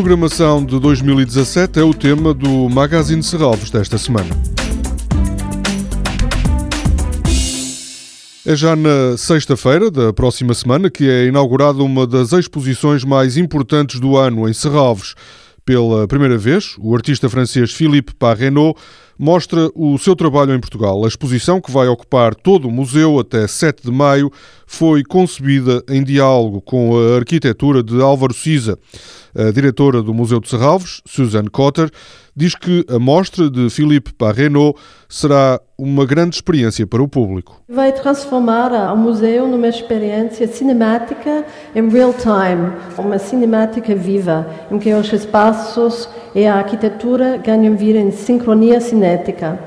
programação de 2017 é o tema do Magazine Serralves desta semana. É já na sexta-feira da próxima semana que é inaugurada uma das exposições mais importantes do ano em Serralves. Pela primeira vez, o artista francês Philippe Parrenot mostra o seu trabalho em Portugal. A exposição, que vai ocupar todo o museu até 7 de maio, foi concebida em diálogo com a arquitetura de Álvaro Siza. A diretora do Museu de Serralves, Suzanne Cotter, diz que a mostra de Philippe Parrenot será uma grande experiência para o público. Vai transformar o museu numa experiência cinemática em real time, uma cinemática viva, em que os espaços e a arquitetura ganham vida em sincronia cinética.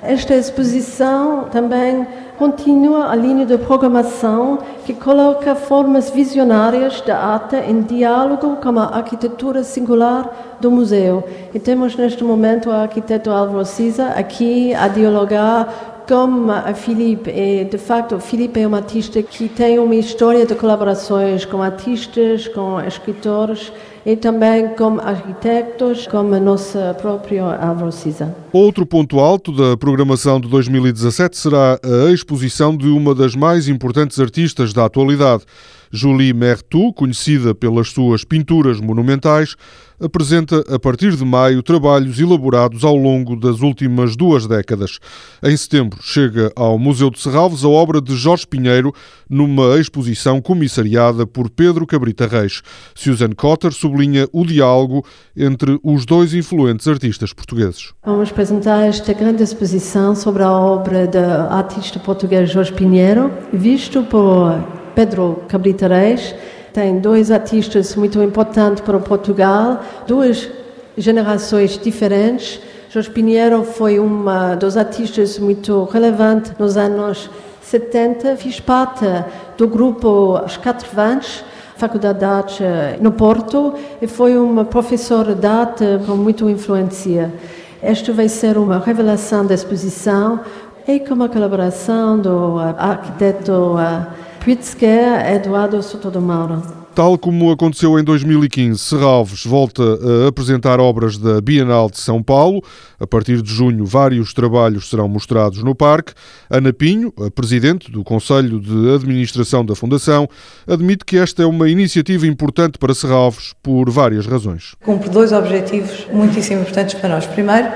Esta exposição também continua a linha de programação que coloca formas visionárias da arte em diálogo com a arquitetura singular do museu. E temos neste momento o arquiteto Álvaro Cisa aqui a dialogar com a Filipe. E, de facto, Filipe é um artista que tem uma história de colaborações com artistas, com escritores e também como arquitetos, como a nossa própria Álvaro Cisa. Outro ponto alto da programação de 2017 será a exposição de uma das mais importantes artistas da atualidade. Julie Mertou, conhecida pelas suas pinturas monumentais, apresenta a partir de maio trabalhos elaborados ao longo das últimas duas décadas. Em setembro chega ao Museu de Serralves a obra de Jorge Pinheiro numa exposição comissariada por Pedro Cabrita Reis. Susan Cotter sublinha o diálogo entre os dois influentes artistas portugueses. Vamos apresentar esta grande exposição sobre a obra do artista português Jorge Pinheiro, visto por Pedro Cabrita Reis, tem dois artistas muito importantes para Portugal, duas gerações diferentes. Jorge Pinheiro foi um dos artistas muito relevantes nos anos 70, fiz parte do grupo Os Quatro Vans, Faculdade de Arte no Porto, e foi um professor de arte com muita influência. Esta vai ser uma revelação da exposição e com a colaboração do arquiteto Pritzker Eduardo Soto do Mauro. Tal como aconteceu em 2015, Serralves volta a apresentar obras da Bienal de São Paulo. A partir de junho, vários trabalhos serão mostrados no parque. Ana Pinho, a presidente do Conselho de Administração da Fundação, admite que esta é uma iniciativa importante para Serralves por várias razões. Cumpre dois objetivos muitíssimo importantes para nós. Primeiro,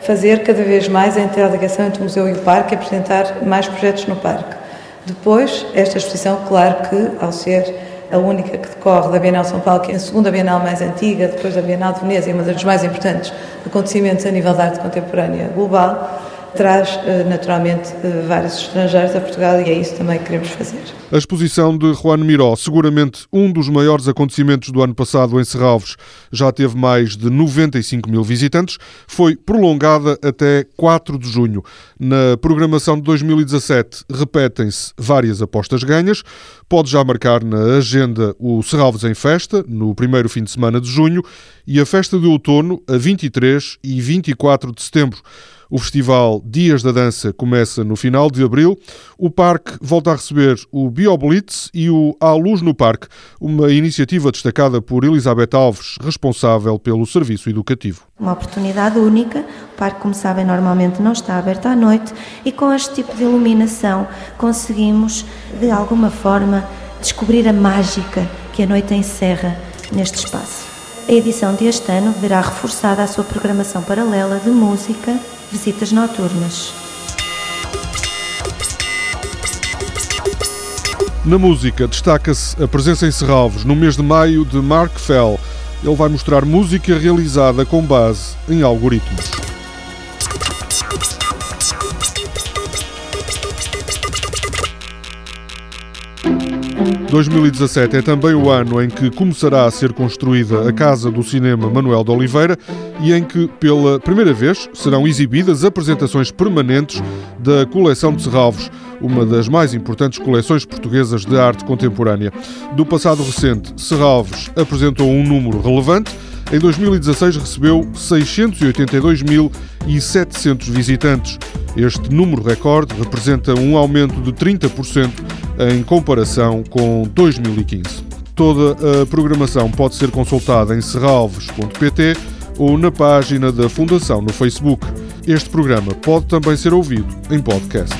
fazer cada vez mais a interligação entre o museu e o parque e apresentar mais projetos no parque. Depois, esta exposição, claro que, ao ser a única que decorre da Bienal São Paulo, que é a segunda Bienal mais antiga, depois da Bienal de Veneza e uma dos mais importantes acontecimentos a nível da arte contemporânea global, traz eh, naturalmente eh, vários estrangeiros a Portugal e é isso também que queremos fazer. A exposição de Juan Miró, seguramente um dos maiores acontecimentos do ano passado em Serralves, já teve mais de 95 mil visitantes, foi prolongada até 4 de junho. Na programação de 2017 repetem-se várias apostas ganhas. Pode já marcar na agenda o Serralves em Festa, no primeiro fim de semana de junho, e a Festa de Outono, a 23 e 24 de setembro. O festival Dias da Dança começa no final de abril. O parque volta a receber o BioBlitz e o À Luz no Parque, uma iniciativa destacada por Elizabeth Alves, responsável pelo serviço educativo. Uma oportunidade única. O parque, como sabem, normalmente não está aberto à noite e com este tipo de iluminação conseguimos, de alguma forma, descobrir a mágica que a noite encerra neste espaço. A edição deste ano verá reforçada a sua programação paralela de música, visitas noturnas. Na música, destaca-se a presença em Serralves no mês de maio de Mark Fell. Ele vai mostrar música realizada com base em algoritmos. 2017 é também o ano em que começará a ser construída a Casa do Cinema Manuel de Oliveira e em que, pela primeira vez, serão exibidas apresentações permanentes da coleção de Serralvos, uma das mais importantes coleções portuguesas de arte contemporânea. Do passado recente, Serralves apresentou um número relevante. Em 2016 recebeu 682.700 visitantes. Este número recorde representa um aumento de 30% em comparação com 2015. Toda a programação pode ser consultada em serralves.pt ou na página da Fundação no Facebook. Este programa pode também ser ouvido em podcast.